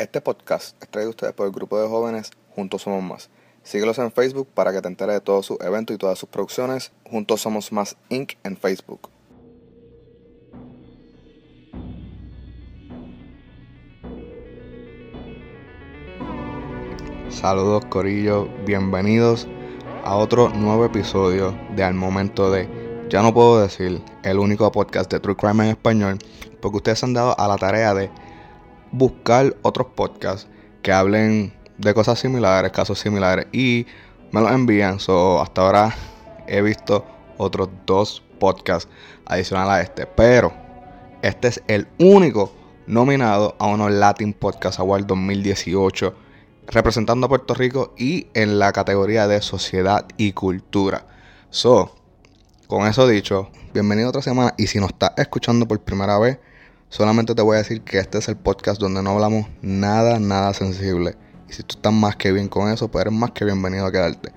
Este podcast es traído a ustedes por el grupo de jóvenes Juntos Somos Más. Síguelos en Facebook para que te enteres de todos sus eventos y todas sus producciones. Juntos Somos Más Inc. en Facebook. Saludos Corillo, bienvenidos a otro nuevo episodio de Al Momento de Ya no puedo decir el único podcast de True Crime en español porque ustedes han dado a la tarea de buscar otros podcasts que hablen de cosas similares, casos similares y me los envían. So, hasta ahora he visto otros dos podcasts adicionales a este, pero este es el único nominado a unos Latin Podcast Award 2018 representando a Puerto Rico y en la categoría de sociedad y cultura. So, con eso dicho, bienvenido otra semana y si nos estás escuchando por primera vez, Solamente te voy a decir que este es el podcast donde no hablamos nada, nada sensible. Y si tú estás más que bien con eso, pues eres más que bienvenido a quedarte.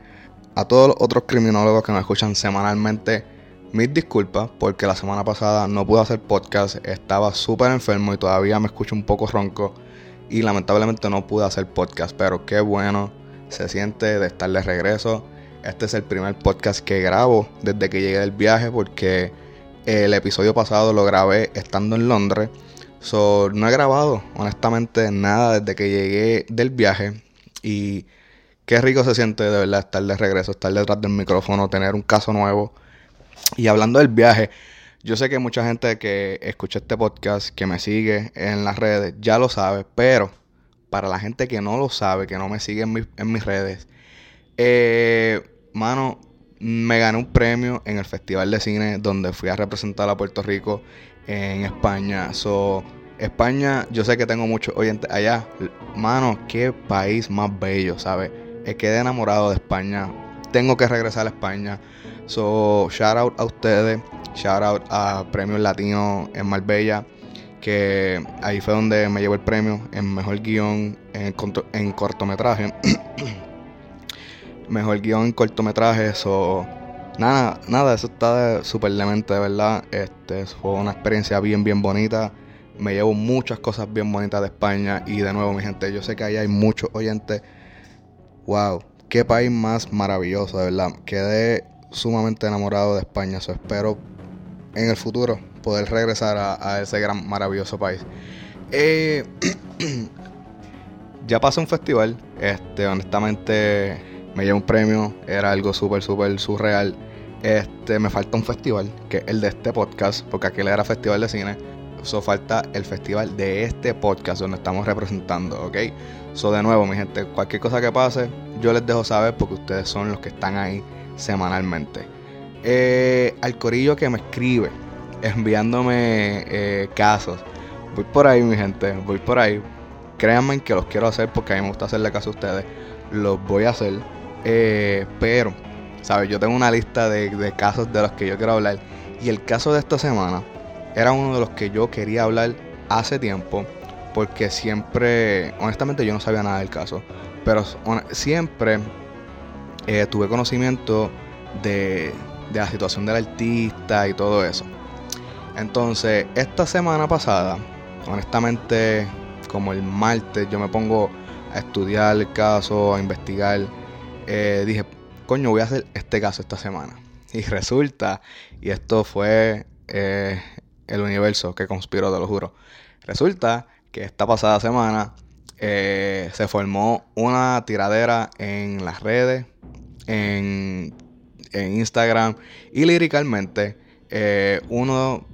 A todos los otros criminólogos que nos escuchan semanalmente, mis disculpas porque la semana pasada no pude hacer podcast, estaba súper enfermo y todavía me escucho un poco ronco y lamentablemente no pude hacer podcast, pero qué bueno se siente de estar de regreso. Este es el primer podcast que grabo desde que llegué del viaje porque el episodio pasado lo grabé estando en Londres. So, no he grabado, honestamente, nada desde que llegué del viaje. Y qué rico se siente de verdad estar de regreso, estar detrás del micrófono, tener un caso nuevo. Y hablando del viaje, yo sé que mucha gente que escucha este podcast, que me sigue en las redes, ya lo sabe, pero para la gente que no lo sabe, que no me sigue en, mis redes, eh, mano, me gané un premio en el Festival de Cine donde fui a representar a Puerto Rico en España. So, España, yo sé que tengo muchos oyentes allá. Mano, qué país más bello, ¿sabes? Quedé enamorado de España. Tengo que regresar a España. So, shout out a ustedes. Shout out a Premios Latinos en Marbella. Que ahí fue donde me llevó el premio en mejor guion en, en cortometraje. mejor guion en cortometrajes o nada, nada, eso está súper demente, de verdad. Este, fue una experiencia bien, bien bonita. Me llevo muchas cosas bien bonitas de España y de nuevo, mi gente, yo sé que ahí hay muchos oyentes. Wow, qué país más maravilloso, de verdad. Quedé sumamente enamorado de España, eso espero en el futuro poder regresar a, ese gran, maravilloso país. Eh, ya pasó un festival, este, honestamente me llevo un premio, era algo súper, súper surreal. Este, me falta un festival, que es el de este podcast, porque aquel era festival de cine. So falta el festival de este podcast donde estamos representando, ¿ok? So de nuevo, mi gente, cualquier cosa que pase, yo les dejo saber porque ustedes son los que están ahí semanalmente. Eh, al corillo que me escribe, enviándome eh, casos, voy por ahí, mi gente, voy por ahí. Créanme que los quiero hacer porque a mí me gusta hacerle caso a ustedes. Los voy a hacer. Eh, pero, ¿sabes? Yo tengo una lista de, casos de los que yo quiero hablar. Y el caso de esta semana era uno de los que yo quería hablar hace tiempo. Porque siempre, honestamente, yo no sabía nada del caso. Pero siempre eh, tuve conocimiento de, de la situación del artista y todo eso. Entonces, esta semana pasada, honestamente, como el martes, yo me pongo a estudiar el caso, a investigar eh, dije, coño, voy a hacer este caso esta semana. Y resulta, y esto fue eh, el universo que conspiró, te lo juro. Resulta que esta pasada semana eh, se formó una tiradera en las redes, en, en Instagram y líricamente uno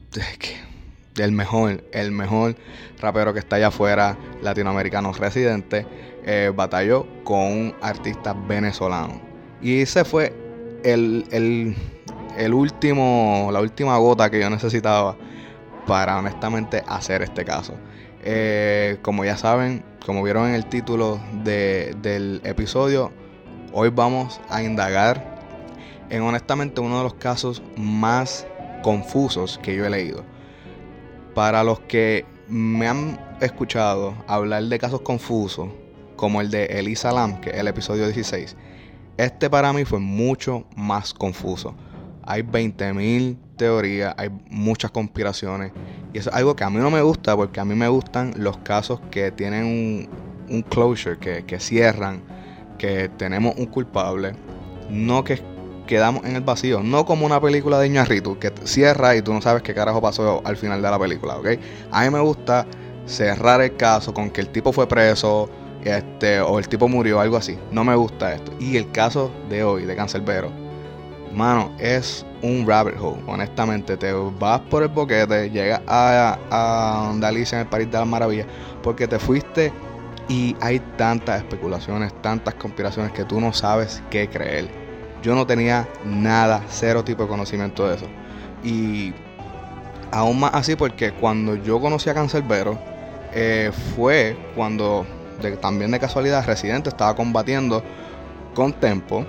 del mejor, el mejor rapero que está allá afuera, latinoamericano residente, eh, batalló con un artista venezolano. Y ese fue el, el, último, la última gota que yo necesitaba para honestamente hacer este caso. Eh, como ya saben, como vieron en el título del episodio, hoy vamos a indagar en honestamente uno de los casos más confusos que yo he leído. Para los que me han escuchado hablar de casos confusos, como el de Elisa Lam, que es el episodio 16, este para mí fue mucho más confuso. hay 20.000 teorías, hay muchas conspiraciones. Y eso es algo que a mí no me gusta porque a mí me gustan los casos que tienen un, closure, que, que cierran, que tenemos un culpable. No que quedamos en el vacío. No como una película de Iñarritu que cierra y tú no sabes qué carajo pasó al final de la película, ¿ok? A mí me gusta cerrar el caso con que el tipo fue preso este, o el tipo murió, algo así. No me gusta esto. Y el caso de hoy, de Cancelbero, mano, es un rabbit hole, honestamente. Te vas por el boquete, llegas a, a en el País de las Maravillas, porque te fuiste y hay tantas especulaciones, tantas conspiraciones que tú no sabes qué creer. Yo no tenía nada, cero tipo de conocimiento de eso. Y aún más así porque cuando yo conocí a Cancerbero, eh, fue cuando también de casualidad Residente estaba combatiendo con Tempo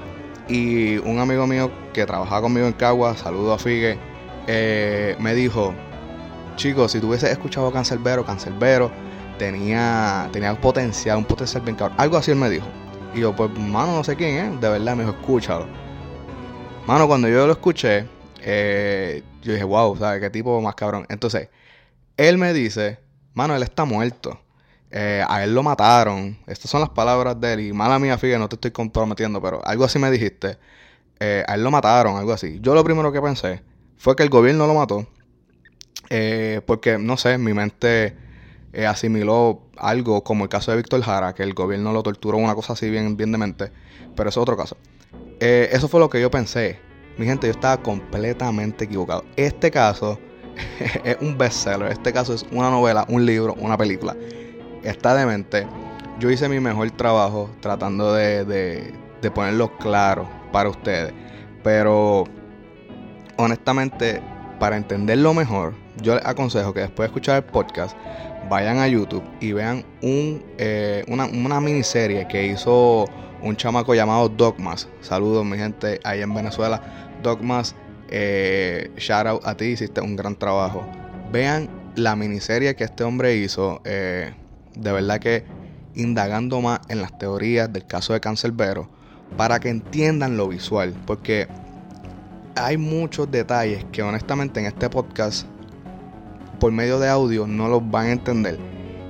y un amigo mío que trabajaba conmigo en Cagua, saludo a Figue, eh, me dijo, chicos, si tú hubieses escuchado Cancerbero, Cancerbero tenía, tenía potencial, un potencial bien cabrón. Algo así él me dijo. Y yo, pues, mano, no sé quién es. De verdad, me dijo, escúchalo. Mano, cuando yo lo escuché, eh, yo dije, wow, ¿sabes qué tipo más cabrón? Entonces, él me dice, mano, él está muerto. Eh, a él lo mataron. Estas son las palabras de él. Y mala mía, fíjate, no te estoy comprometiendo, pero algo así me dijiste. Eh, a él lo mataron, algo así. Yo lo primero que pensé fue que el gobierno lo mató. porque, no sé, mi mente asimiló algo como el caso de Víctor Jara, que el gobierno lo torturó, una cosa así bien, bien de mente. Pero eso es otro caso. Eh, eso fue lo que yo pensé. Mi gente, yo estaba completamente equivocado. Este caso es un bestseller. Este caso es una novela, un libro, una película. Está demente. Yo hice mi mejor trabajo tratando de, de ponerlo claro para ustedes. Pero honestamente, para entenderlo mejor, yo les aconsejo que después de escuchar el podcast, vayan a YouTube y vean un, eh, una, una, miniserie que hizo un chamaco llamado Dogmas. Saludos, mi gente, ahí en Venezuela. Dogmas, eh, shout out a ti, hiciste un gran trabajo. Vean la miniserie que este hombre hizo. Eh, de verdad que indagando más en las teorías del caso de Cancelbero para que entiendan lo visual. Porque hay muchos detalles que honestamente en este podcast por medio de audio no los van a entender.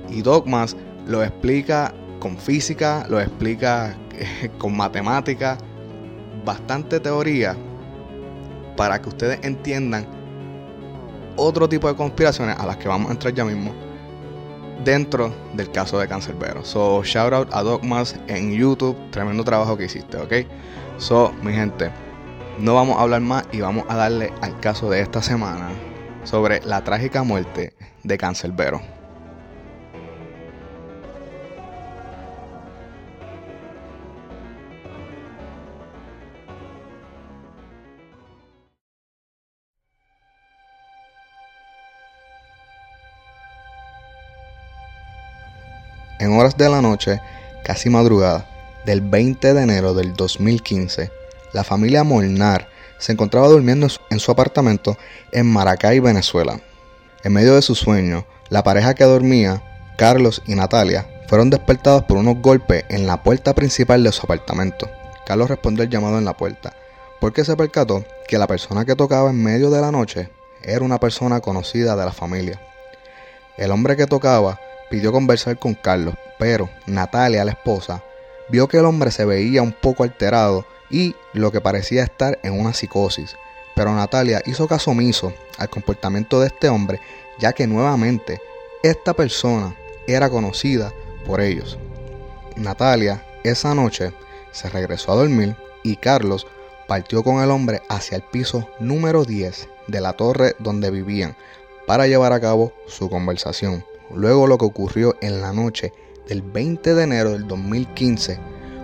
Y Dogmas lo explica con física, lo explica con matemática, bastante teoría para que ustedes entiendan otro tipo de conspiraciones a las que vamos a entrar ya mismo dentro del caso de Cancerbero. So, shout out a Dogmas en YouTube, tremendo trabajo que hiciste, ¿ok? So, mi gente, no vamos a hablar más y vamos a darle al caso de esta semana sobre la trágica muerte de Cancerbero. En horas de la noche, casi madrugada, del 20 de enero del 2015, la familia Molnar se encontraba durmiendo en su apartamento en Maracay, Venezuela. En medio de su sueño, la pareja que dormía, Carlos y Natalia, fueron despertados por unos golpes en la puerta principal de su apartamento. Carlos respondió el llamado en la puerta, porque se percató que la persona que tocaba en medio de la noche era una persona conocida de la familia. El hombre que tocaba pidió conversar con Carlos, pero Natalia, la esposa, vio que el hombre se veía un poco alterado y lo que parecía estar en una psicosis. Pero Natalia hizo caso omiso al comportamiento de este hombre, ya que nuevamente esta persona era conocida por ellos. Natalia esa noche se regresó a dormir y Carlos partió con el hombre hacia el piso número 10 de la torre donde vivían para llevar a cabo su conversación. Luego lo que ocurrió en la noche del 20 de enero del 2015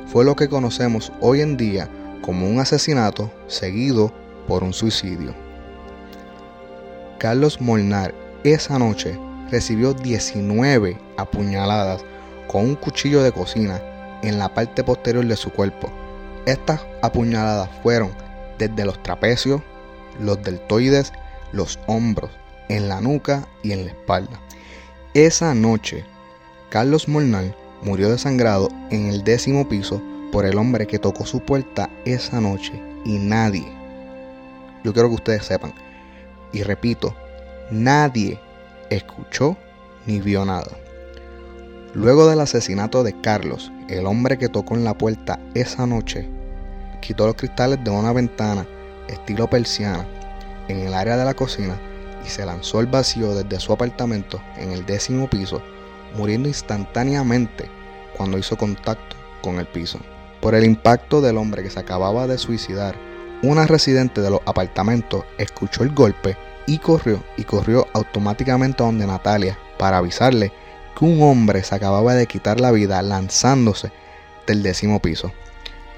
fue lo que conocemos hoy en día como un asesinato seguido por un suicidio. Carlos Molnar esa noche recibió 19 apuñaladas con un cuchillo de cocina en la parte posterior de su cuerpo. Estas apuñaladas fueron desde los trapecios, los deltoides, los hombros, en la nuca y en la espalda. Esa noche, Carlos Molnar murió desangrado en el décimo piso por el hombre que tocó su puerta esa noche y nadie yo quiero que ustedes sepan. Y repito, nadie escuchó ni vio nada. Luego del asesinato de Carlos, el hombre que tocó en la puerta esa noche quitó los cristales de una ventana estilo persiana en el área de la cocina se lanzó al vacío desde su apartamento en el décimo piso, muriendo instantáneamente cuando hizo contacto con el piso. Por el impacto del hombre que se acababa de suicidar, una residente de los apartamentos escuchó el golpe y corrió y corrió automáticamente a donde Natalia para avisarle que un hombre se acababa de quitar la vida lanzándose del décimo piso.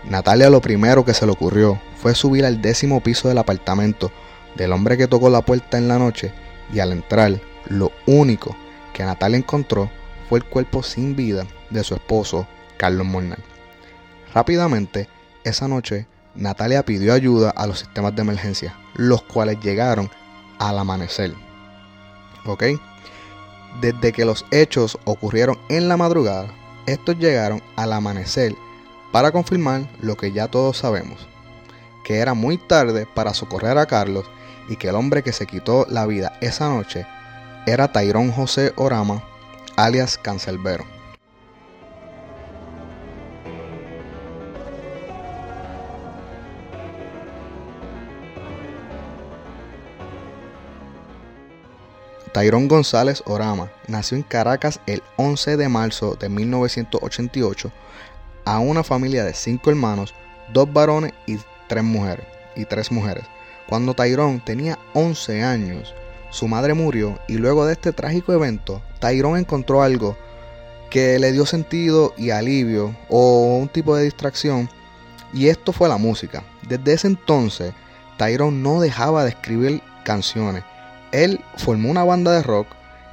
Natalia lo primero que se le ocurrió fue subir al décimo piso del apartamento del hombre que tocó la puerta en la noche y al entrar lo único que Natalia encontró fue el cuerpo sin vida de su esposo Carlos Mornal. Rápidamente, esa noche, Natalia pidió ayuda a los sistemas de emergencia, los cuales llegaron al amanecer. ¿Ok? Desde que los hechos ocurrieron en la madrugada, estos llegaron al amanecer para confirmar lo que ya todos sabemos, que era muy tarde para socorrer a Carlos y que el hombre que se quitó la vida esa noche era Tairón José Orama, alias Cancelbero. Tairón González Orama nació en Caracas el 11 de marzo de 1988 a una familia de cinco hermanos, dos varones y tres mujeres. Y tres mujeres. Cuando Tyrone tenía 11 años, su madre murió y luego de este trágico evento, Tyrone encontró algo que le dio sentido y alivio o un tipo de distracción y esto fue la música. Desde ese entonces, Tyrone no dejaba de escribir canciones. Él formó una banda de rock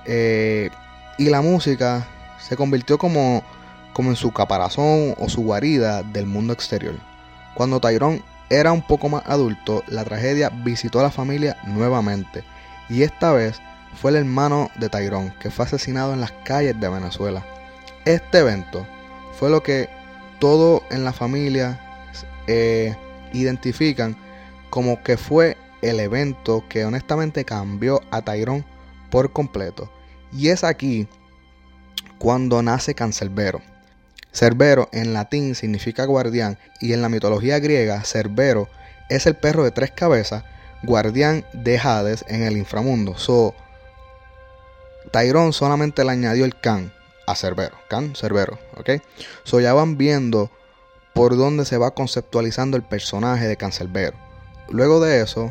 eh, y la música se convirtió como como en su caparazón o su guarida del mundo exterior. Cuando Tyrone era un poco más adulto, la tragedia visitó a la familia nuevamente, y esta vez fue el hermano de Tyrone que fue asesinado en las calles de Venezuela. Este evento fue lo que todo en la familia eh, identifican como que fue el evento que honestamente cambió a Tyrone por completo. Y es aquí cuando nace Cancelbero. Cerbero en latín significa guardián y en la mitología griega Cerbero es el perro de tres cabezas, guardián de Hades en el inframundo. So, Tyrone solamente le añadió el can a Cerbero, can, Cerbero, ¿ok? So ya van viendo por dónde se va conceptualizando el personaje de Cancerbero. Luego de eso,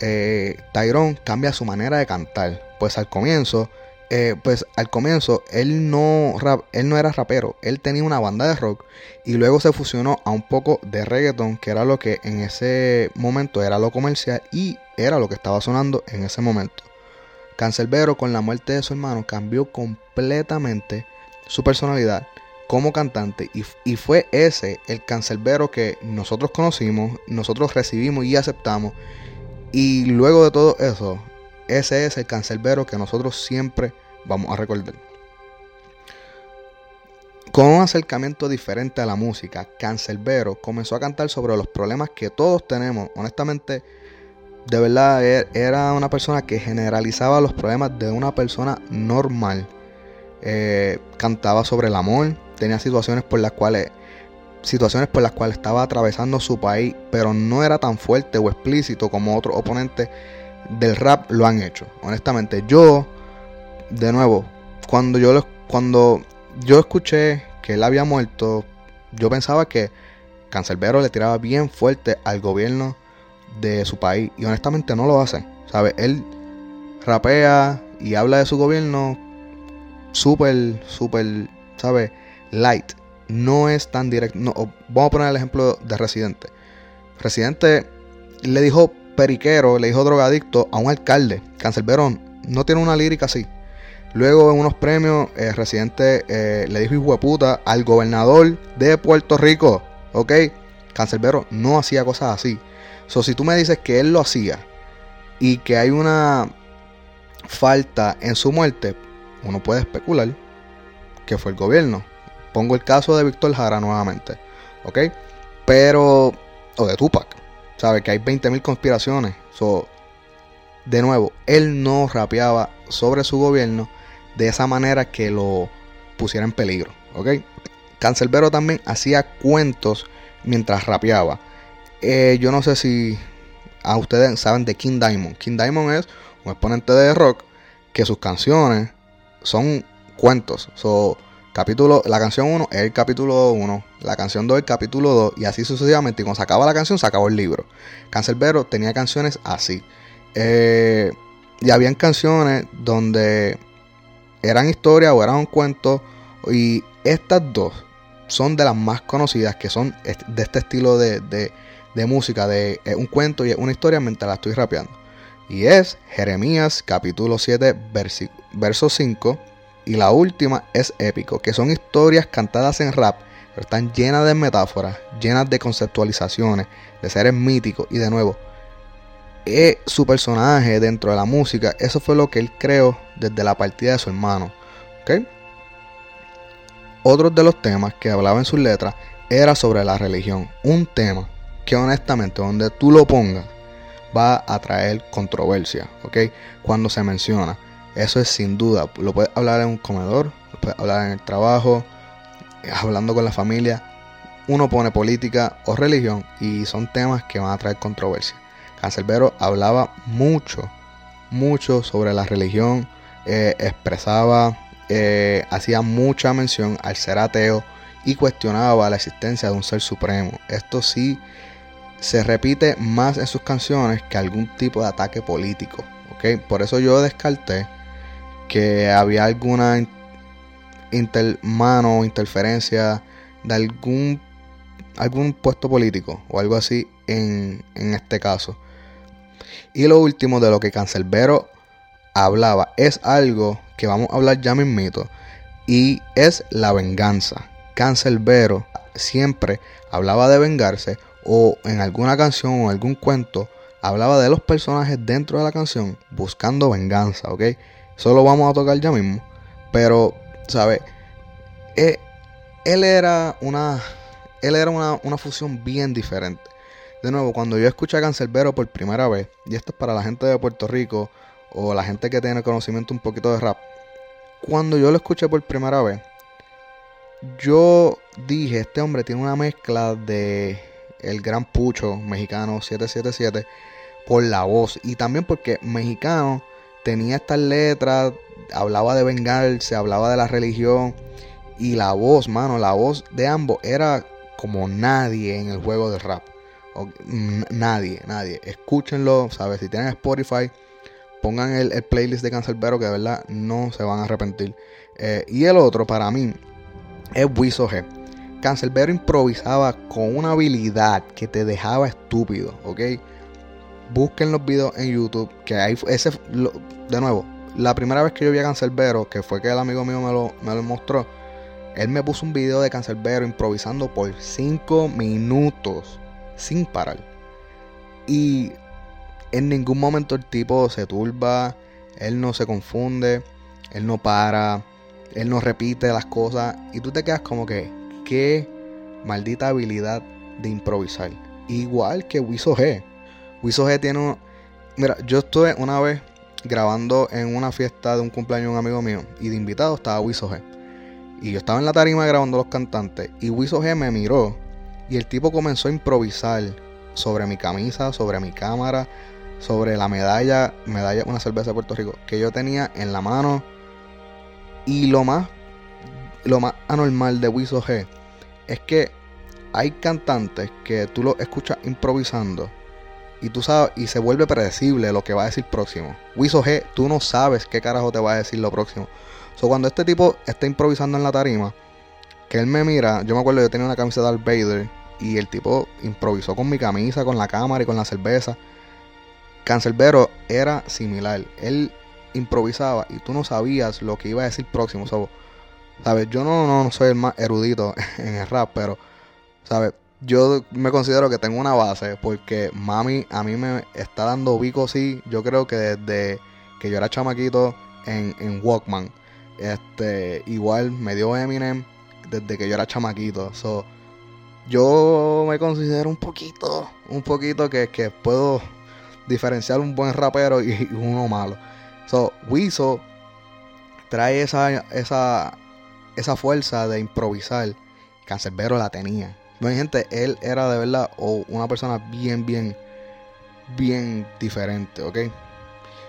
eh, Tyrone cambia su manera de cantar, pues al comienzo eh, pues al comienzo él no, él no era rapero, él tenía una banda de rock y luego se fusionó a un poco de reggaeton, que era lo que en ese momento era lo comercial y era lo que estaba sonando en ese momento. Cancelbero con la muerte de su hermano cambió completamente su personalidad como cantante y, y, fue ese el cancelbero que nosotros conocimos, nosotros recibimos y aceptamos y luego de todo eso, ese es el cancelbero que nosotros siempre vamos a recordar. Con un acercamiento diferente a la música, Cancelbero comenzó a cantar sobre los problemas que todos tenemos. Honestamente, de verdad, e-, era una persona que generalizaba los problemas de una persona normal. Eh, cantaba sobre el amor, tenía situaciones por las cuales situaciones por las cuales estaba atravesando su país, pero no era tan fuerte o explícito como otros oponentes del rap lo han hecho. Honestamente, yo de nuevo, cuando yo, cuando yo escuché que él había muerto, yo pensaba que Cancelbero le tiraba bien fuerte al gobierno de su país. Y honestamente no lo hace. ¿Sabe? Él rapea y habla de su gobierno súper, súper, ¿sabe? Light. No es tan directo. No, vamos a poner el ejemplo de Residente. Residente le dijo periquero, le dijo drogadicto a un alcalde. Cancelbero no tiene una lírica así. Luego en unos premios, el Residente eh, le dijo hijo de puta al gobernador de Puerto Rico. ¿Ok? Cancelbero no hacía cosas así. So, si tú me dices que él lo hacía y que hay una falta en su muerte, uno puede especular que fue el gobierno. Pongo el caso de Víctor Jara nuevamente. ¿Ok? Pero, o de Tupac. ¿Sabes? Que hay 20.000 conspiraciones So, de nuevo, él no rapeaba sobre su gobierno de esa manera que lo pusiera en peligro, ¿ok? Cancelbero también hacía cuentos mientras rapeaba. Eh, yo no sé si a ustedes saben de King Diamond. King Diamond es un exponente de rock que sus canciones son cuentos. Capítulo, la canción 1 es el capítulo 1, la canción 2 es el capítulo 2 y así sucesivamente. Y cuando se acaba la canción, se acabó el libro. Cancelbero tenía canciones así. Eh, y habían canciones donde eran historias o eran un cuento. Y estas dos son de las más conocidas, que son de este estilo de, de, música, de eh, un cuento y una historia mientras la estoy rapeando. Y es Jeremías capítulo 7, verso 5. Y la última es épico, que son historias cantadas en rap, pero están llenas de metáforas, llenas de conceptualizaciones, de seres míticos. Y de nuevo, es su personaje dentro de la música, eso fue lo que él creó desde la partida de su hermano. ¿okay? Otro de los temas que hablaba en sus letras era sobre la religión. Un tema que honestamente donde tú lo pongas va a traer controversia. Cuando se menciona. Eso es sin duda. Lo puedes hablar en un comedor, lo puedes hablar en el trabajo, hablando con la familia. Uno pone política o religión y son temas que van a traer controversia. Cancelbero hablaba mucho, mucho sobre la religión, eh, expresaba, eh, hacía mucha mención al ser ateo y cuestionaba la existencia de un ser supremo. Esto sí se repite más en sus canciones que algún tipo de ataque político. Por eso yo descarté que había alguna intermano o interferencia de algún, algún puesto político o algo así en, en este caso. Y lo último de lo que Cancelbero hablaba es algo que vamos a hablar ya mismito y es la venganza. Cancelbero siempre hablaba de vengarse o en alguna canción o algún cuento hablaba de los personajes dentro de la canción buscando venganza, ¿ok? Eso lo vamos a tocar ya mismo. Pero, ¿sabes? Eh, él era una. Él era una, una fusión bien diferente. De nuevo, cuando yo escuché a Cancelbero por primera vez, y esto es para la gente de Puerto Rico o la gente que tiene conocimiento un poquito de rap, cuando yo lo escuché por primera vez, yo dije, este hombre tiene una mezcla de el gran pucho mexicano 777 por la voz y también porque mexicano tenía estas letras, hablaba de vengarse, hablaba de la religión y la voz, mano, la voz de ambos era como nadie en el juego de rap nadie, nadie. Escúchenlo, ¿sabes? Si tienen Spotify, pongan el, playlist de Cancelbero que de verdad no se van a arrepentir. Eh, y el otro para mí es Wiso G. Cancelbero improvisaba con una habilidad que te dejaba estúpido, ¿ok? Busquen los videos en YouTube, que hay ese, de nuevo, la primera vez que yo vi a Cancelbero, que fue que el amigo mío me lo, me lo mostró, él me puso un video de Cancelbero improvisando por 5 minutos sin parar. Y en ningún momento el tipo se turba, él no se confunde, él no para, él no repite las cosas. Y tú te quedas como que, qué maldita habilidad de improvisar. Igual que Wiso G. Wiso G tiene un... Mira, yo estuve una vez grabando en una fiesta de un cumpleaños de un amigo mío y de invitado estaba Wiso G. Y yo estaba en la tarima grabando los cantantes y Wiso G me miró y el tipo comenzó a improvisar sobre mi camisa, sobre mi cámara, sobre la medalla, medalla, una cerveza de Puerto Rico, que yo tenía en la mano. Y lo más, lo más anormal de Wiso G es que hay cantantes que tú lo escuchas improvisando y tú sabes, y se vuelve predecible lo que va a decir próximo. Wiso G, tú no sabes qué carajo te va a decir lo próximo. So, cuando este tipo está improvisando en la tarima, que él me mira, yo me acuerdo, yo tenía una camisa de Darth Vader y el tipo improvisó con mi camisa, con la cámara y con la cerveza. Cancelbero era similar. Él improvisaba y tú no sabías lo que iba a decir próximo. ¿Sabes? Yo no, no, soy el más erudito en el rap, pero, ¿sabes? Yo me considero que tengo una base porque mami a mí me está dando bico sí. Yo creo que desde que yo era chamaquito en, en Walkman. Este, igual me dio Eminem desde que yo era chamaquito. So, yo me considero un poquito, un poquito que, puedo, diferenciar un buen rapero y uno malo. So, Wiso trae esa, esa, esa fuerza de improvisar. Cancerbero la tenía. Bueno, gente, él era de verdad una persona bien, bien, bien diferente, ¿ok?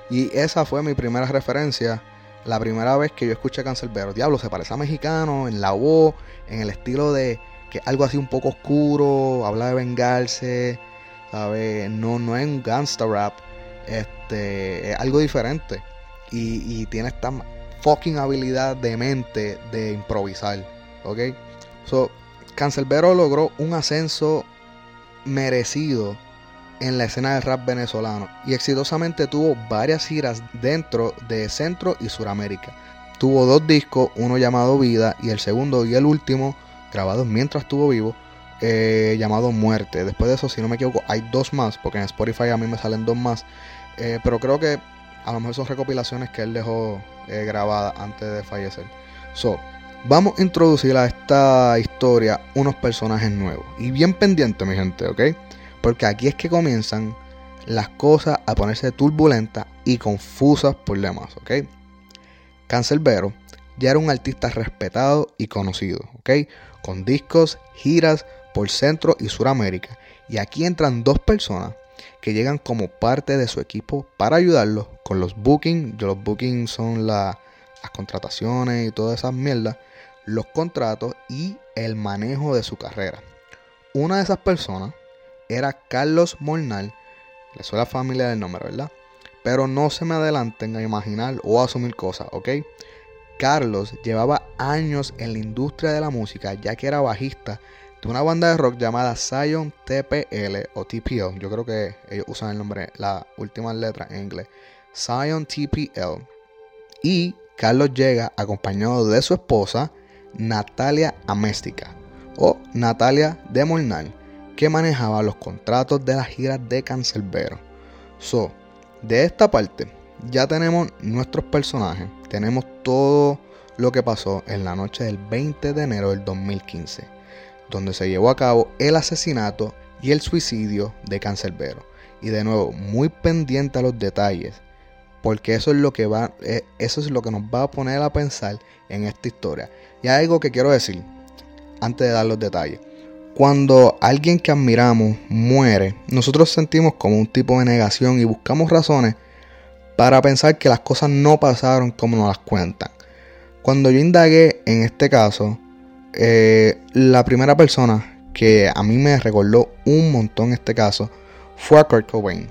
Y esa fue mi primera referencia. La primera vez que yo escuché Cancerbero. Diablo, se parece a mexicano en la voz, en el estilo de que algo así un poco oscuro, habla de vengarse, ¿sabes? No, no es un gangsta rap, este, es algo diferente. Y, tiene esta fucking habilidad de mente de improvisar, ¿ok? So, Cancelbero logró un ascenso merecido en la escena del rap venezolano y exitosamente tuvo varias giras dentro de Centro y Suramérica. Tuvo dos discos, uno llamado Vida y el segundo y el último grabados mientras estuvo vivo, eh, llamado Muerte. Después de eso, si no me equivoco, hay dos más, porque en Spotify a mí me salen dos más. Eh, pero creo que a lo mejor son recopilaciones que él dejó eh, grabadas antes de fallecer. So, vamos a introducir a esta historia unos personajes nuevos. Y bien pendiente, mi gente, ¿ok? Porque aquí es que comienzan las cosas a ponerse turbulentas y confusas por demás, ¿ok? Cancelbero ya era un artista respetado y conocido, ¿ok? con discos, giras por Centro y Suramérica. Y aquí entran dos personas que llegan como parte de su equipo para ayudarlos con los bookings. Los bookings son las contrataciones y todas esas mierdas, los contratos y el manejo de su carrera. Una de esas personas era Carlos Molnar, le suena familia del nombre, ¿verdad? Pero no se me adelanten a imaginar o a asumir cosas, ¿ok? Carlos llevaba años en la industria de la música ya que era bajista de una banda de rock llamada Zion TPL o TPL. Yo creo que ellos usan el nombre, la última letra en inglés. Zion TPL. Y Carlos llega acompañado de su esposa Natalia Améstica o Natalia de Molnar, que manejaba los contratos de las giras de Cancelbero. So, de esta parte ya tenemos nuestros personajes, tenemos todo lo que pasó en la noche del 20 de enero del 2015, donde se llevó a cabo el asesinato y el suicidio de Cancerbero. Y de nuevo, muy pendiente a los detalles, porque eso es lo que va, eh, eso es lo que nos va a poner a pensar en esta historia. Y hay algo que quiero decir antes de dar los detalles. Cuando alguien que admiramos muere, nosotros sentimos como un tipo de negación y buscamos razones para pensar que las cosas no pasaron como nos las cuentan. Cuando yo indagué en este caso, eh, la primera persona que a mí me recordó un montón este caso fue a Kurt Cobain.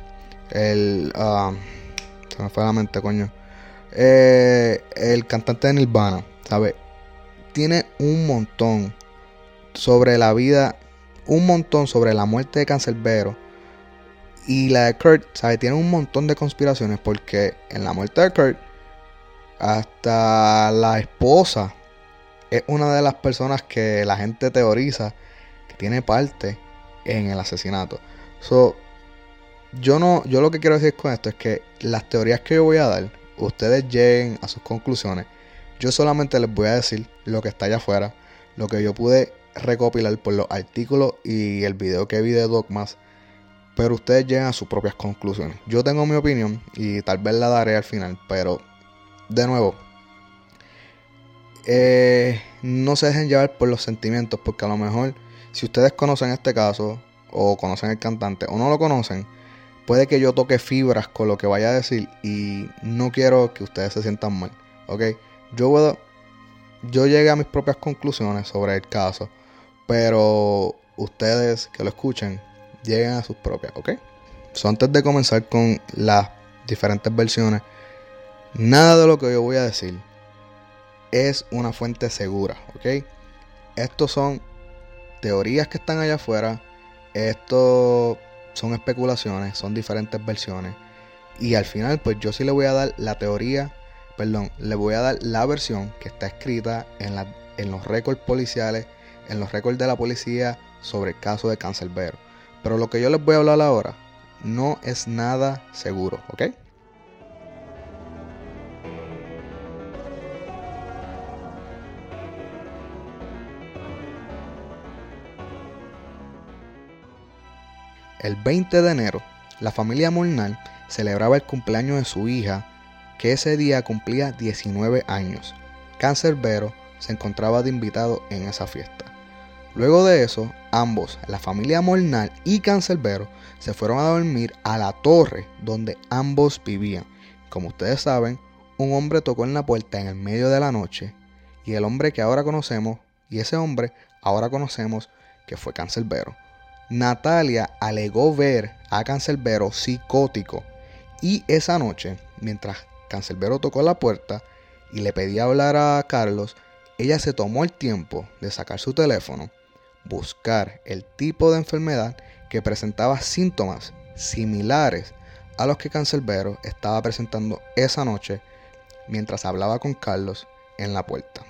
El, ah, se me fue la mente, coño. Eh, el cantante de Nirvana, ¿sabe? Tiene un montón sobre la vida, un montón sobre la muerte de Cancerbero y la de Kurt, ¿sabes? Tiene un montón de conspiraciones porque en la muerte de Kurt, hasta la esposa es una de las personas que la gente teoriza que tiene parte en el asesinato. So, yo no, yo lo que quiero decir con esto es que las teorías que yo voy a dar, ustedes lleguen a sus conclusiones. Yo solamente les voy a decir lo que está allá afuera, lo que yo pude recopilar por los artículos y el video que vi de Dogmas pero ustedes llegan a sus propias conclusiones. Yo tengo mi opinión y tal vez la daré al final, pero de nuevo, eh, no se dejen llevar por los sentimientos, porque a lo mejor si ustedes conocen este caso o conocen el cantante o no lo conocen, puede que yo toque fibras con lo que vaya a decir y no quiero que ustedes se sientan mal, ¿ok? Yo puedo, yo llegué a mis propias conclusiones sobre el caso, pero ustedes que lo escuchen lleguen a sus propias, ¿ok? So, antes de comenzar con las diferentes versiones, nada de lo que yo voy a decir es una fuente segura, ¿ok? Estos son teorías que están allá afuera, esto son especulaciones, son diferentes versiones. Y al final, pues yo sí le voy a dar la teoría, perdón, le voy a dar la versión que está escrita en, en los récords policiales, en los récords de la policía sobre el caso de Cancelbero. Pero lo que yo les voy a hablar ahora no es nada seguro, ¿ok? El 20 de enero, la familia Molnar celebraba el cumpleaños de su hija, que ese día cumplía 19 años. Cancerbero se encontraba de invitado en esa fiesta. Luego de eso, ambos, la familia Molnar y Cancerbero, se fueron a dormir a la torre donde ambos vivían. Como ustedes saben, un hombre tocó en la puerta en el medio de la noche y el hombre que ahora conocemos, y ese hombre ahora conocemos que fue Cancerbero. Natalia alegó ver a Cancerbero psicótico y esa noche, mientras Cancerbero tocó la puerta y le pedía hablar a Carlos, ella se tomó el tiempo de sacar su teléfono buscar el tipo de enfermedad que presentaba síntomas similares a los que Cancelbero estaba presentando esa noche mientras hablaba con Carlos en la puerta.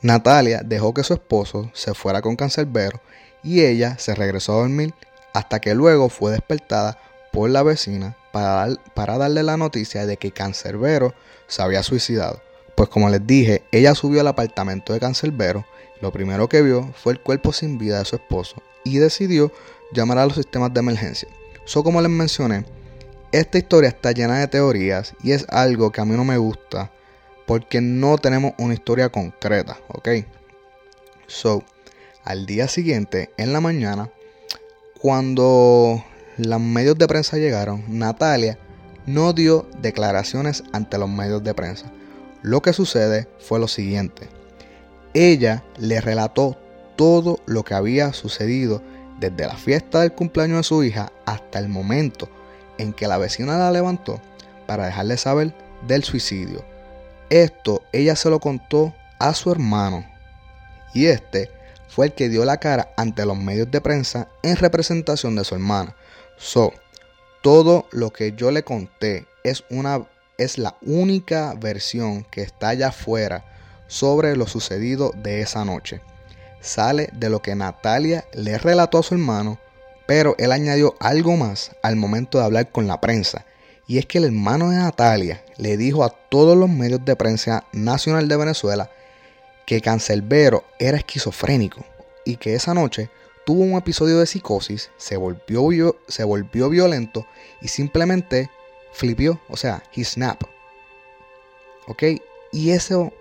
Natalia dejó que su esposo se fuera con Cancelbero y ella se regresó a dormir hasta que luego fue despertada por la vecina para, darle la noticia de que Cancerbero se había suicidado. Pues como les dije, ella subió al apartamento de Cancelbero lo primero que vio fue el cuerpo sin vida de su esposo y decidió llamar a los sistemas de emergencia. So como les mencioné, esta historia está llena de teorías y es algo que a mí no me gusta porque no tenemos una historia concreta, ¿ok? So, al día siguiente, en la mañana, cuando los medios de prensa llegaron, Natalia no dio declaraciones ante los medios de prensa. Lo que sucede fue lo siguiente. Ella le relató todo lo que había sucedido desde la fiesta del cumpleaños de su hija hasta el momento en que la vecina la levantó para dejarle saber del suicidio. Esto ella se lo contó a su hermano y este fue el que dio la cara ante los medios de prensa en representación de su hermana. So, todo lo que yo le conté es una es la única versión que está allá afuera sobre lo sucedido de esa noche. Sale de lo que Natalia le relató a su hermano, pero él añadió algo más al momento de hablar con la prensa. Y es que el hermano de Natalia le dijo a todos los medios de prensa nacional de Venezuela que Cancelbero era esquizofrénico y que esa noche tuvo un episodio de psicosis, se volvió, se volvió violento y simplemente flipió, o sea, he snap. ¿Ok? Y eso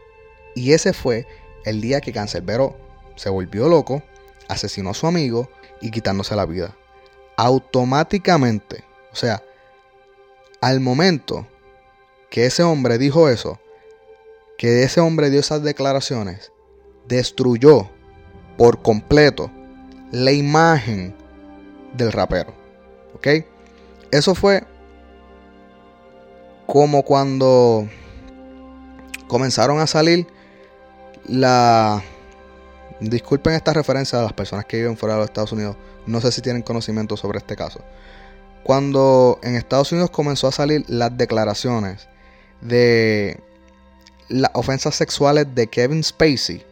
y ese fue el día que Cancerbero se volvió loco, asesinó a su amigo y quitándose la vida. Automáticamente, o sea, al momento que ese hombre dijo eso, que ese hombre dio esas declaraciones, destruyó por completo la imagen del rapero. ¿Ok? Eso fue como cuando comenzaron a salir la. Disculpen esta referencia a las personas que viven fuera de los Estados Unidos. No sé si tienen conocimiento sobre este caso. Cuando en Estados Unidos comenzó a salir las declaraciones de las ofensas sexuales de Kevin Spacey,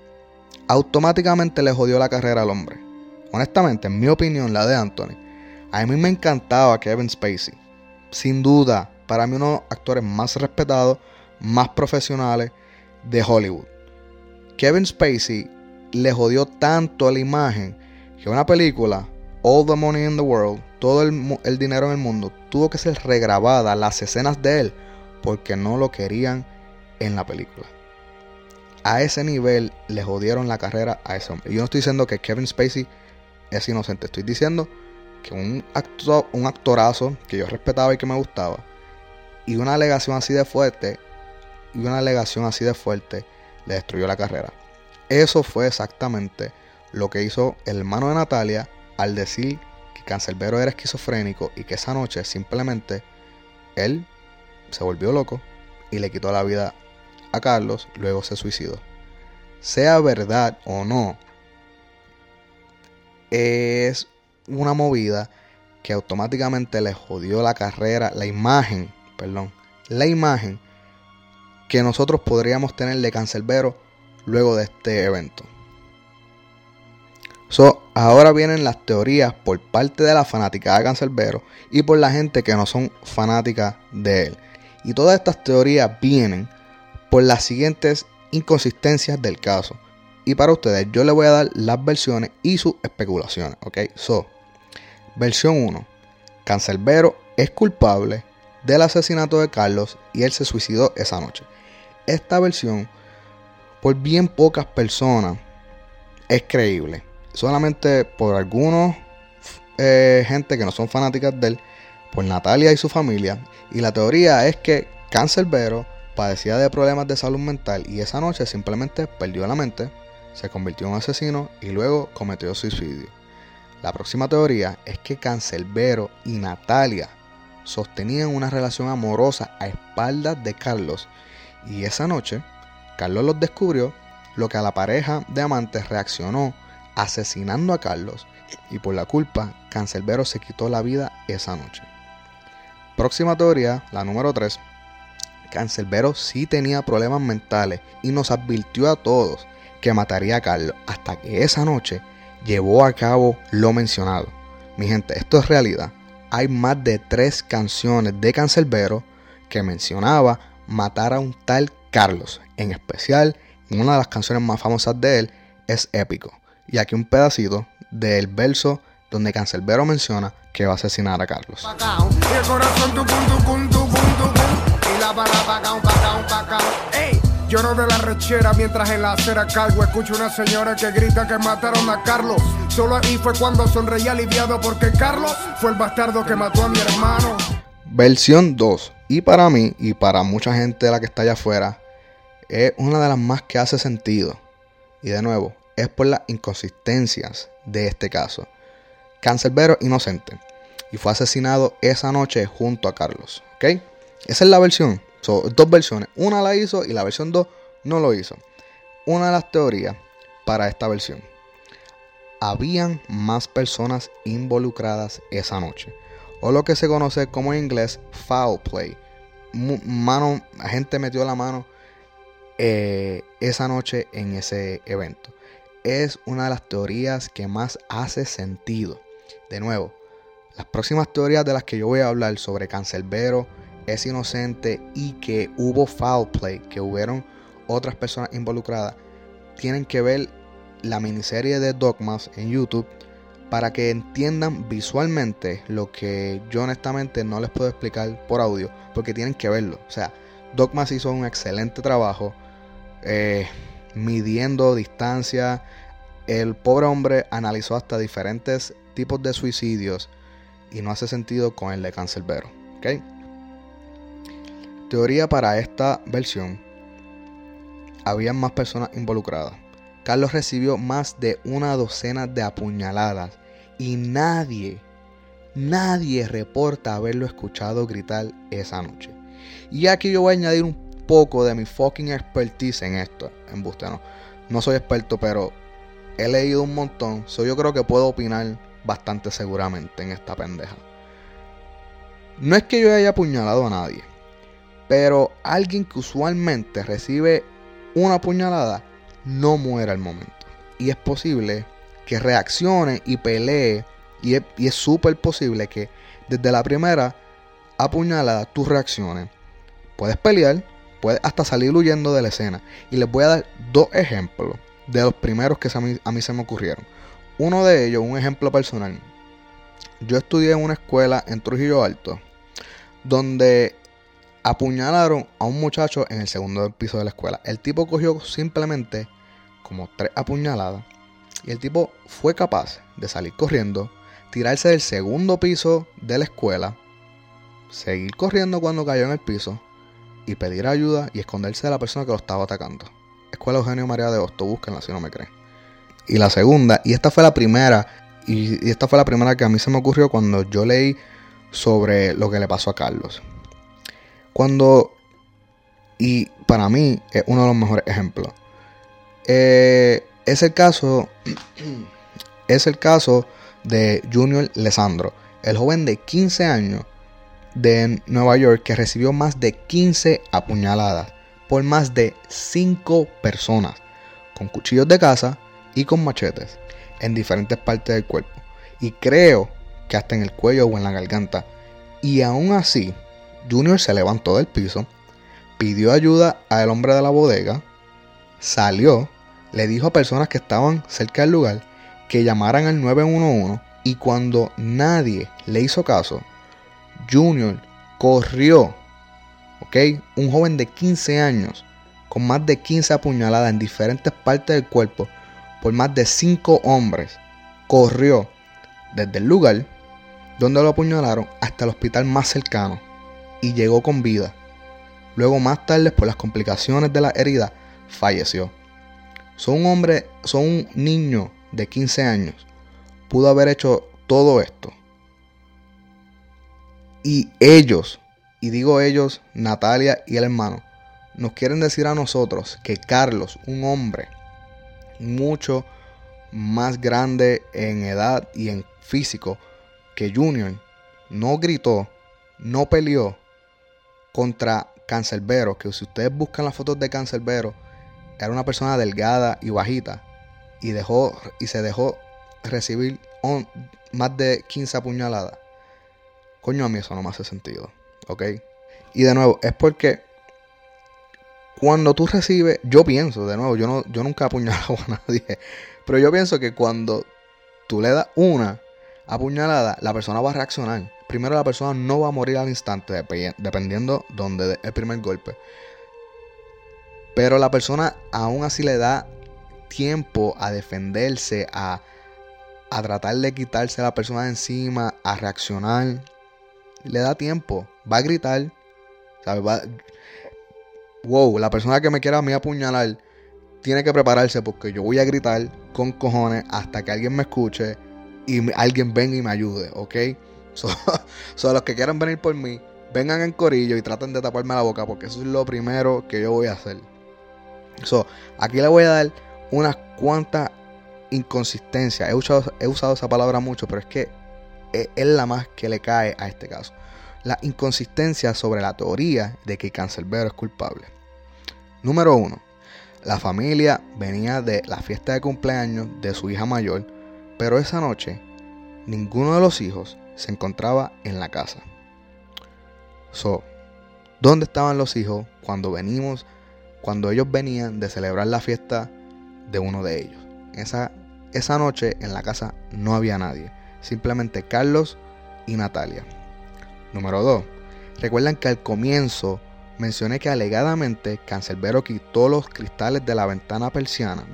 automáticamente le jodió la carrera al hombre. Honestamente, en mi opinión, la de Anthony, a mí me encantaba Kevin Spacey. Sin duda, para mí uno de los actores más respetados, más profesionales de Hollywood. Kevin Spacey le jodió tanto la imagen que una película, All the Money in the World, todo el, dinero en el mundo, tuvo que ser regrabada las escenas de él porque no lo querían en la película. A ese nivel le jodieron la carrera a ese hombre. Yo no estoy diciendo que Kevin Spacey es inocente, estoy diciendo que un, actor, un actorazo que yo respetaba y que me gustaba, y una alegación así de fuerte, y una alegación así de fuerte, le destruyó la carrera. Eso fue exactamente lo que hizo el hermano de Natalia al decir que Cancelbero era esquizofrénico y que esa noche simplemente él se volvió loco y le quitó la vida a Carlos, luego se suicidó. Sea verdad o no, es una movida que automáticamente le jodió la carrera, la imagen, perdón, la imagen que nosotros podríamos tener de Cancelbero luego de este evento. So, ahora vienen las teorías por parte de la fanática de Cancelbero y por la gente que no son fanáticas de él. Y todas estas teorías vienen por las siguientes inconsistencias del caso. Y para ustedes yo les voy a dar las versiones y sus especulaciones. Ok, so, versión 1. Cancelbero es culpable del asesinato de Carlos y él se suicidó esa noche. Esta versión, por bien pocas personas, es creíble. Solamente por algunos eh, gente que no son fanáticas de él, por Natalia y su familia. Y la teoría es que Cancelbero padecía de problemas de salud mental y esa noche simplemente perdió la mente, se convirtió en asesino y luego cometió suicidio. La próxima teoría es que Cancelbero y Natalia sostenían una relación amorosa a espaldas de Carlos y esa noche Carlos los descubrió, lo que a la pareja de amantes reaccionó asesinando a Carlos y por la culpa Cancelbero se quitó la vida esa noche. Próxima teoría, la número 3. Cancelbero sí tenía problemas mentales y nos advirtió a todos que mataría a Carlos hasta que esa noche llevó a cabo lo mencionado. Mi gente, esto es realidad. Hay más de tres canciones de Cancelbero que mencionaba matar a un tal Carlos. En especial, una de las canciones más famosas de él es Épico. Y aquí un pedacito del verso donde Cancelbero menciona que va a asesinar a Carlos. Lloro de la rechera mientras en la acera cargo escucho una señora que grita que mataron a Carlos. Solo ahí fue cuando sonreí aliviado porque Carlos fue el bastardo que mató a mi hermano. Versión 2. Y para mí y para mucha gente de la que está allá afuera, es una de las más que hace sentido. Y de nuevo, es por las inconsistencias de este caso. Cancelbero inocente y fue asesinado esa noche junto a Carlos. ¿Ok? Esa es la versión. Son dos versiones. Una la hizo y la versión 2 no lo hizo. Una de las teorías para esta versión. Habían más personas involucradas esa noche. O lo que se conoce como en inglés foul play. Mano, la gente metió la mano eh, esa noche en ese evento. Es una de las teorías que más hace sentido. De nuevo, las próximas teorías de las que yo voy a hablar sobre Cancelbero es inocente y que hubo foul play, que hubieron otras personas involucradas, tienen que ver la miniserie de Dogmas en YouTube para que entiendan visualmente lo que yo honestamente no les puedo explicar por audio, porque tienen que verlo. O sea, Dogmas hizo un excelente trabajo eh, midiendo distancia. El pobre hombre analizó hasta diferentes tipos de suicidios y no hace sentido con el de Cancelbero. ¿okay? Teoría para esta versión. Habían más personas involucradas. Carlos recibió más de una docena de apuñaladas y nadie, nadie reporta haberlo escuchado gritar esa noche. Y aquí yo voy a añadir un poco de mi fucking expertise en esto. En no. no soy experto, pero he leído un montón. So yo creo que puedo opinar bastante seguramente en esta pendeja. No es que yo haya apuñalado a nadie. Pero alguien que usualmente recibe una puñalada no muere al momento. Y es posible que reaccione y pelee. Y es súper posible que desde la primera apuñalada tú reacciones. Puedes pelear, puedes hasta salir huyendo de la escena. Y les voy a dar dos ejemplos de los primeros que a mí se me ocurrieron. Uno de ellos, un ejemplo personal. Yo estudié en una escuela en Trujillo Alto, donde apuñalaron a un muchacho en el segundo piso de la escuela. El tipo cogió simplemente como tres apuñaladas y el tipo fue capaz de salir corriendo, tirarse del segundo piso de la escuela, seguir corriendo cuando cayó en el piso y pedir ayuda y esconderse de la persona que lo estaba atacando. Escuela Eugenio María de Hosto, búsquenla si no me creen. Y la segunda, y esta fue la primera, y, y esta fue la primera que a mí se me ocurrió cuando yo leí sobre lo que le pasó a Carlos. Cuando, y para mí es uno de los mejores ejemplos, eh, es el caso, es el caso de Junior Lesandro, el joven de 15 años de Nueva York que recibió más de 15 apuñaladas por más de 5 personas, con cuchillos de caza y con machetes en diferentes partes del cuerpo. Y creo que hasta en el cuello o en la garganta. Y aún así, Junior se levantó del piso, pidió ayuda al hombre de la bodega, salió, le dijo a personas que estaban cerca del lugar que llamaran al 911 y cuando nadie le hizo caso, Junior corrió, ¿ok? Un joven de 15 años con más de 15 apuñaladas en diferentes partes del cuerpo por más de 5 hombres, corrió desde el lugar donde lo apuñalaron hasta el hospital más cercano y llegó con vida. Luego más tarde, por las complicaciones de la herida, falleció. Son un hombre, son un niño de 15 años. Pudo haber hecho todo esto. Y ellos, y digo ellos, Natalia y el hermano, nos quieren decir a nosotros que Carlos, un hombre mucho más grande en edad y en físico que Junior, no gritó, no peleó contra Cancelbero, que si ustedes buscan las fotos de Cancelbero, era una persona delgada y bajita y dejó y se dejó recibir más de 15 apuñaladas. Coño, a mí eso no me hace sentido, ¿ok? Y de nuevo, es porque cuando tú recibes, yo pienso, de nuevo, yo, no, yo nunca he apuñalado a nadie, pero yo pienso que cuando tú le das una apuñalada, la persona va a reaccionar. Primero la persona no va a morir al instante, dependiendo donde el primer golpe. Pero la persona aún así le da tiempo a defenderse, a, a tratar de quitarse a la persona de encima, a reaccionar. Le da tiempo. Va a gritar. ¿sabes? wow, la persona que me quiera a mí apuñalar tiene que prepararse porque yo voy a gritar con cojones hasta que alguien me escuche y alguien venga y me ayude, ¿ok? Son los que quieran venir por mí, vengan en corillo y traten de taparme la boca porque eso es lo primero que yo voy a hacer. So, aquí le voy a dar unas cuantas inconsistencias. He usado, he usado esa palabra mucho, pero es que es la más que le cae a este caso la inconsistencia sobre la teoría de que Cancelbero es culpable. Número 1. La familia venía de la fiesta de cumpleaños de su hija mayor, pero esa noche ninguno de los hijos se encontraba en la casa. So, ¿dónde estaban los hijos cuando venimos, cuando ellos venían de celebrar la fiesta de uno de ellos? Esa, esa noche en la casa no había nadie, simplemente Carlos y Natalia. Número 2. Recuerdan que al comienzo mencioné que alegadamente Cancelbero quitó los cristales de la ventana persiana.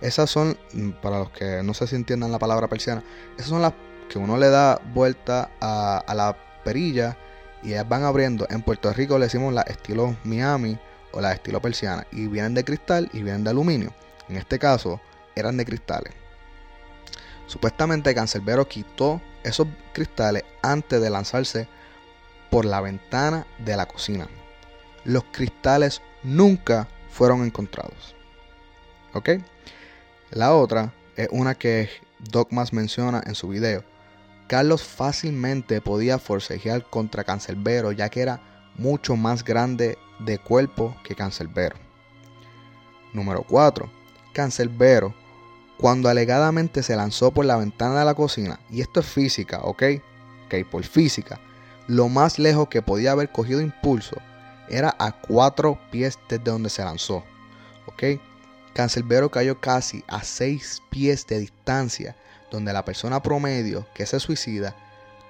Esas son, mm, para los que no sé si entiendan la palabra persiana, esas son las que uno le da vuelta a, la perilla y ellas van abriendo. En Puerto Rico le decimos la estilo Miami o la estilo persiana y vienen de cristal y vienen de aluminio. En este caso eran de cristales. Supuestamente Cancelbero quitó esos cristales antes de lanzarse por la ventana de la cocina. Los cristales nunca fueron encontrados. ¿Ok? La otra es una que Dogmas menciona en su video. Carlos fácilmente podía forcejear contra Cancelbero ya que era mucho más grande de cuerpo que Cancelbero. Número 4. Cancelbero cuando alegadamente se lanzó por la ventana de la cocina, y esto es física, ¿ok? Ok, por física, lo más lejos que podía haber cogido impulso era a cuatro pies desde donde se lanzó, ¿ok? Cancelbero cayó casi a seis pies de distancia, donde la persona promedio que se suicida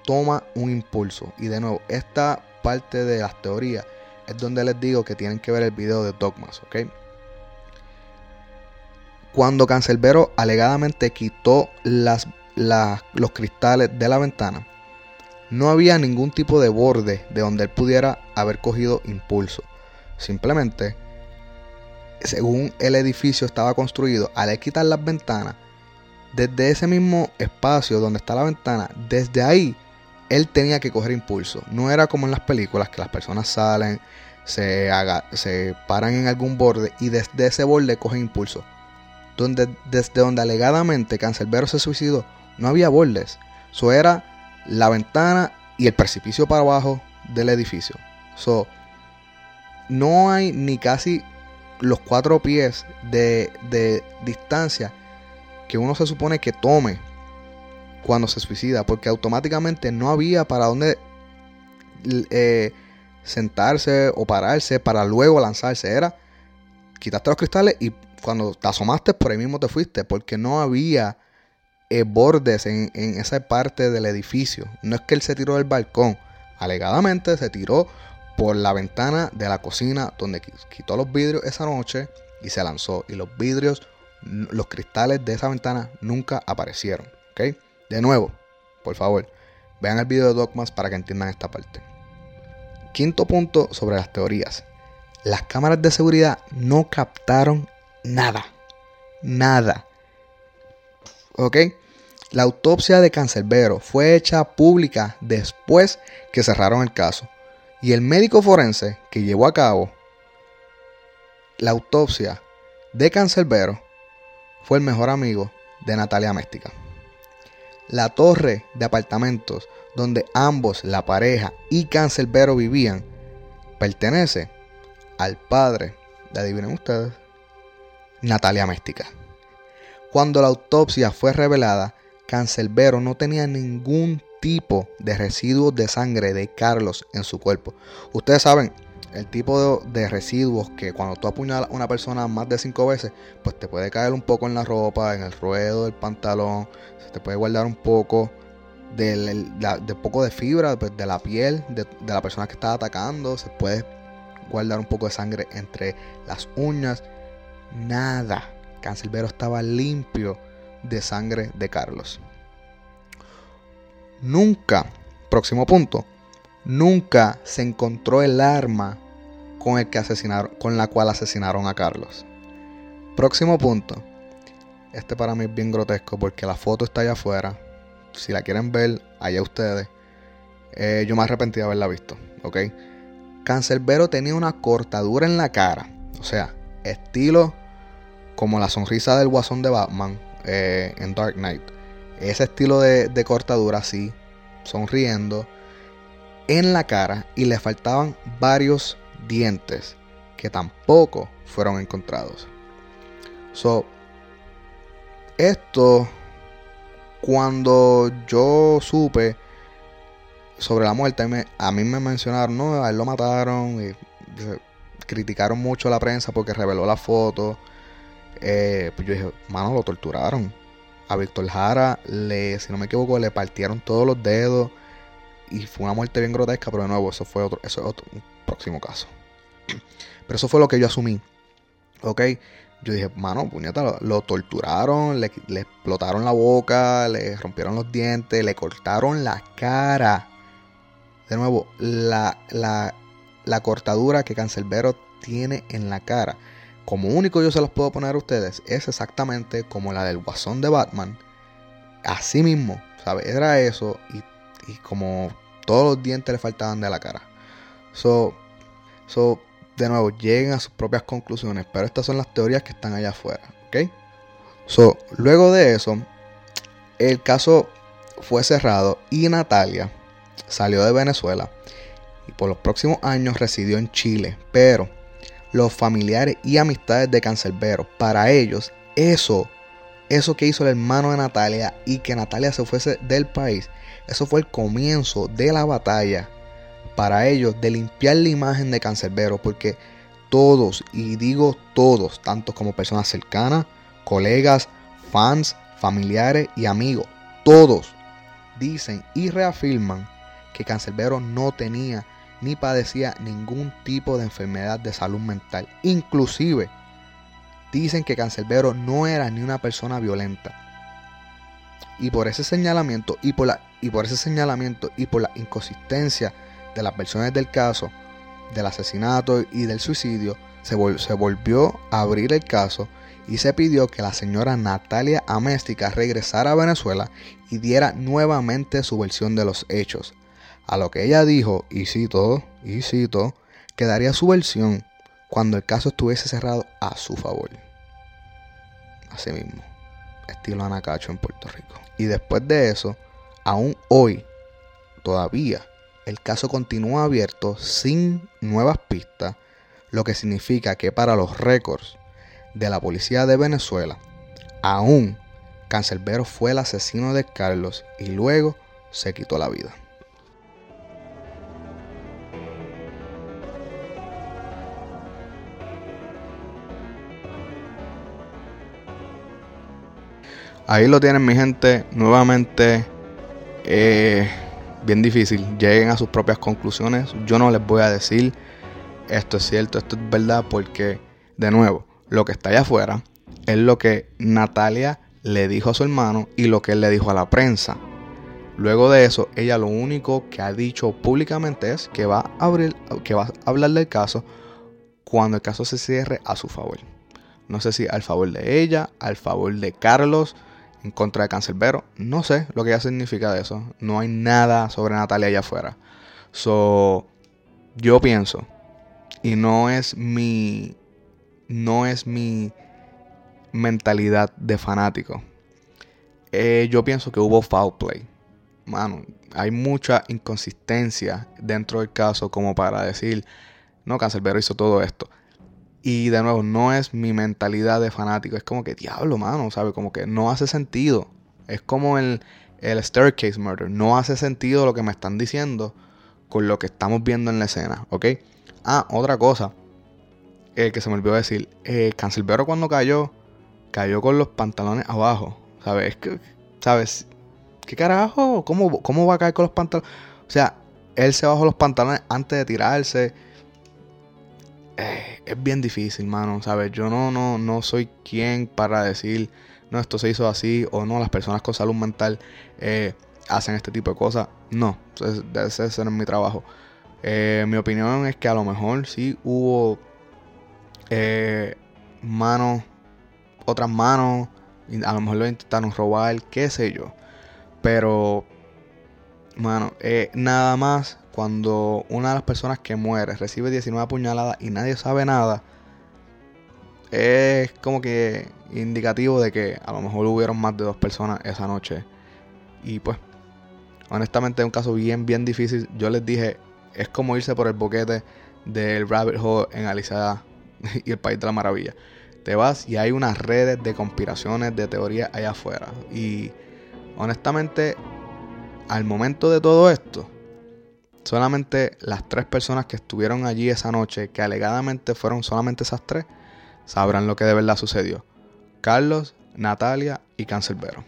toma un impulso. Y de nuevo, esta parte de las teorías es donde les digo que tienen que ver el video de Dogmas, ¿ok? Cuando Cancelbero alegadamente quitó las, los cristales de la ventana, no había ningún tipo de borde de donde él pudiera haber cogido impulso. Simplemente, según el edificio estaba construido, al quitar las ventanas, desde ese mismo espacio donde está la ventana, desde ahí, él tenía que coger impulso. No era como en las películas que las personas salen, se, haga, se paran en algún borde y desde ese borde cogen impulso donde, desde donde alegadamente Cancelbero se suicidó, no había bordes. Eso era la ventana y el precipicio para abajo del edificio. So, no hay ni casi los cuatro pies de, de, distancia que uno se supone que tome cuando se suicida, porque automáticamente no había para dónde eh, sentarse o pararse para luego lanzarse. Era quitaste los cristales y cuando te asomaste por ahí mismo te fuiste, porque no había eh, bordes en, esa parte del edificio. No es que él se tiró del balcón, alegadamente se tiró por la ventana de la cocina donde quitó los vidrios esa noche y se lanzó. Y los vidrios, los cristales de esa ventana nunca aparecieron. ¿ok? De nuevo, por favor, vean el video de Dogmas para que entiendan esta parte. Quinto punto sobre las teorías. Las cámaras de seguridad no captaron nada. Nada. ¿Ok? La autopsia de Cancerbero fue hecha pública después que cerraron el caso. Y el médico forense que llevó a cabo la autopsia de Cancerbero fue el mejor amigo de Natalia Méstica. La torre de apartamentos donde ambos, la pareja y Cancerbero vivían, pertenece al padre de, adivinen ustedes, Natalia Méstica. Cuando la autopsia fue revelada, Cancelbero no tenía ningún tipo de residuos de sangre de Carlos en su cuerpo. Ustedes saben, el tipo de, residuos que cuando tú apuñalas a una persona más de cinco veces, pues te puede caer un poco en la ropa, en el ruedo del pantalón, se te puede guardar un poco de, poco de fibra pues, de la piel de, de la persona que está atacando, se puede guardar un poco de sangre entre las uñas. Nada. Cancelbero estaba limpio de sangre de Carlos. Nunca, próximo punto, nunca se encontró el arma con, el que asesinaron, con la cual asesinaron a Carlos. Próximo punto. Este para mí es bien grotesco porque la foto está allá afuera. Si la quieren ver, allá ustedes. Eh, yo me arrepentí de haberla visto, ¿ok? Cancerbero tenía una cortadura en la cara. O sea, estilo como la sonrisa del guasón de Batman eh, en Dark Knight. Ese estilo de cortadura así, sonriendo, en la cara y le faltaban varios dientes que tampoco fueron encontrados. So, esto, cuando yo supe sobre la muerte, a mí me mencionaron, no, a él lo mataron y criticaron mucho a la prensa porque reveló la foto. Eh, pues yo dije, mano, lo torturaron. A Víctor Jara, le, si no me equivoco, le partieron todos los dedos. Y fue una muerte bien grotesca, pero de nuevo, eso fue otro, eso es otro próximo caso. Pero eso fue lo que yo asumí. Ok, yo dije, mano, puñeta, lo, torturaron, le, explotaron la boca, le rompieron los dientes, le cortaron la cara. De nuevo, la, la, la cortadura que Cancelbero tiene en la cara, como único yo se los puedo poner a ustedes, es exactamente como la del guasón de Batman. Así mismo, ¿sabes? Era eso y, y, como todos los dientes le faltaban de la cara. So, so, de nuevo, lleguen a sus propias conclusiones, pero estas son las teorías que están allá afuera, ¿ok? So, luego de eso, el caso fue cerrado y Natalia salió de Venezuela y por los próximos años residió en Chile, pero los familiares y amistades de Cancerbero, para ellos, eso, eso que hizo el hermano de Natalia y que Natalia se fuese del país, eso fue el comienzo de la batalla para ellos de limpiar la imagen de Cancerbero, porque todos, y digo todos, tanto como personas cercanas, colegas, fans, familiares y amigos, todos dicen y reafirman que Cancerbero no tenía ni padecía ningún tipo de enfermedad de salud mental. Inclusive dicen que Cancerbero no era ni una persona violenta. Y por ese señalamiento y por, la, y por ese señalamiento y por la inconsistencia de las versiones del caso, del asesinato y del suicidio, se, se volvió a abrir el caso y se pidió que la señora Natalia Améstica regresara a Venezuela y diera nuevamente su versión de los hechos. A lo que ella dijo, y cito, y cito, que daría su versión cuando el caso estuviese cerrado a su favor. Así mismo, estilo Anacacho en Puerto Rico. Y después de eso, aún hoy, todavía el caso continúa abierto sin nuevas pistas, lo que significa que para los récords de la policía de Venezuela, aún Cancelbero fue el asesino de Carlos y luego se quitó la vida. Ahí lo tienen mi gente, nuevamente eh, bien difícil. Lleguen a sus propias conclusiones. Yo no les voy a decir esto es cierto, esto es verdad, porque, de nuevo, lo que está allá afuera es lo que Natalia le dijo a su hermano y lo que él le dijo a la prensa. Luego de eso, ella lo único que ha dicho públicamente es que va a, abrir, que va a hablar del caso cuando el caso se cierre a su favor. No sé si al favor de ella, al favor de Carlos, en contra de Cancelbero. No sé lo que ya significa de eso. No hay nada sobre Natalia allá afuera. So, yo pienso, y no es mi. No es mi mentalidad de fanático. Eh, yo pienso que hubo foul play. Mano, hay mucha inconsistencia dentro del caso como para decir, no, Cancelbero hizo todo esto. Y de nuevo, no es mi mentalidad de fanático. Es como que, diablo, mano, ¿sabe? Como que no hace sentido. Es como el, el Staircase Murder. No hace sentido lo que me están diciendo con lo que estamos viendo en la escena, ¿ok? Ah, otra cosa eh, que se me olvidó decir. Eh, Cancelbero cuando cayó, cayó con los pantalones abajo. ¿Sabes? ¿Sabes? ¿Qué carajo? ¿Cómo, ¿Cómo va a caer con los pantalones? O sea, él se bajó los pantalones antes de tirarse. Eh, es bien difícil, mano, ¿sabes? Yo no, no, no soy quien para decir, no, esto se hizo así o no, las personas con salud mental eh, hacen este tipo de cosas. No, ese, no es mi trabajo. Eh, mi opinión es que a lo mejor sí hubo manos, otras manos, a lo mejor lo intentaron robar, qué sé yo. Pero, mano, nada más cuando una de las personas que muere recibe 19 puñaladas y nadie sabe nada, es como que indicativo de que a lo mejor hubieron más de dos personas esa noche. Y pues, honestamente es un caso bien, bien difícil. Yo les dije, es como irse por el boquete del rabbit hole en Alicia y el País de la Maravilla. Te vas y hay unas redes de conspiraciones, de teorías allá afuera. Y honestamente, al momento de todo esto, Solamente las tres personas que estuvieron allí esa noche, que alegadamente fueron solamente esas tres, sabrán lo que de verdad sucedió. Carlos, Natalia y Cancelbero.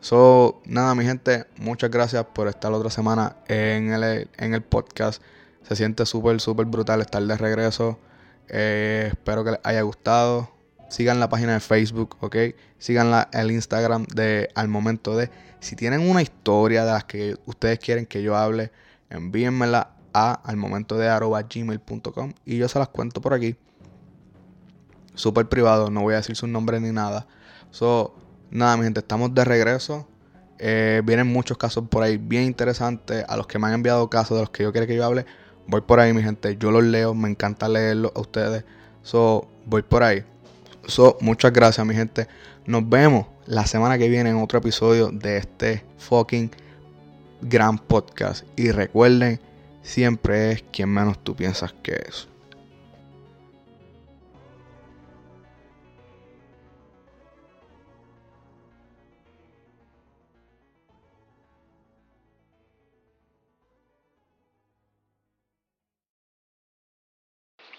So, nada, mi gente, muchas gracias por estar otra semana en el, en el podcast. Se siente súper, súper brutal estar de regreso. Eh, espero que les haya gustado. Sigan la página de Facebook, ¿ok? Sigan el Instagram de Al Momento de. Si tienen una historia de las que ustedes quieren que yo hable, envíenmela a al momento de gmail.com y yo se las cuento por aquí. Súper privado, no voy a decir su nombre ni nada. So, nada, mi gente, estamos de regreso. Eh, vienen muchos casos por ahí bien interesantes. A los que me han enviado casos de los que yo quiero que yo hable, voy por ahí, mi gente. Yo los leo, me encanta leerlos a ustedes. So, voy por ahí. So, muchas gracias, mi gente. Nos vemos la semana que viene en otro episodio de este fucking gran podcast. Y recuerden, siempre es quien menos tú piensas que es.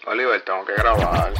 Oliver, tengo que grabar.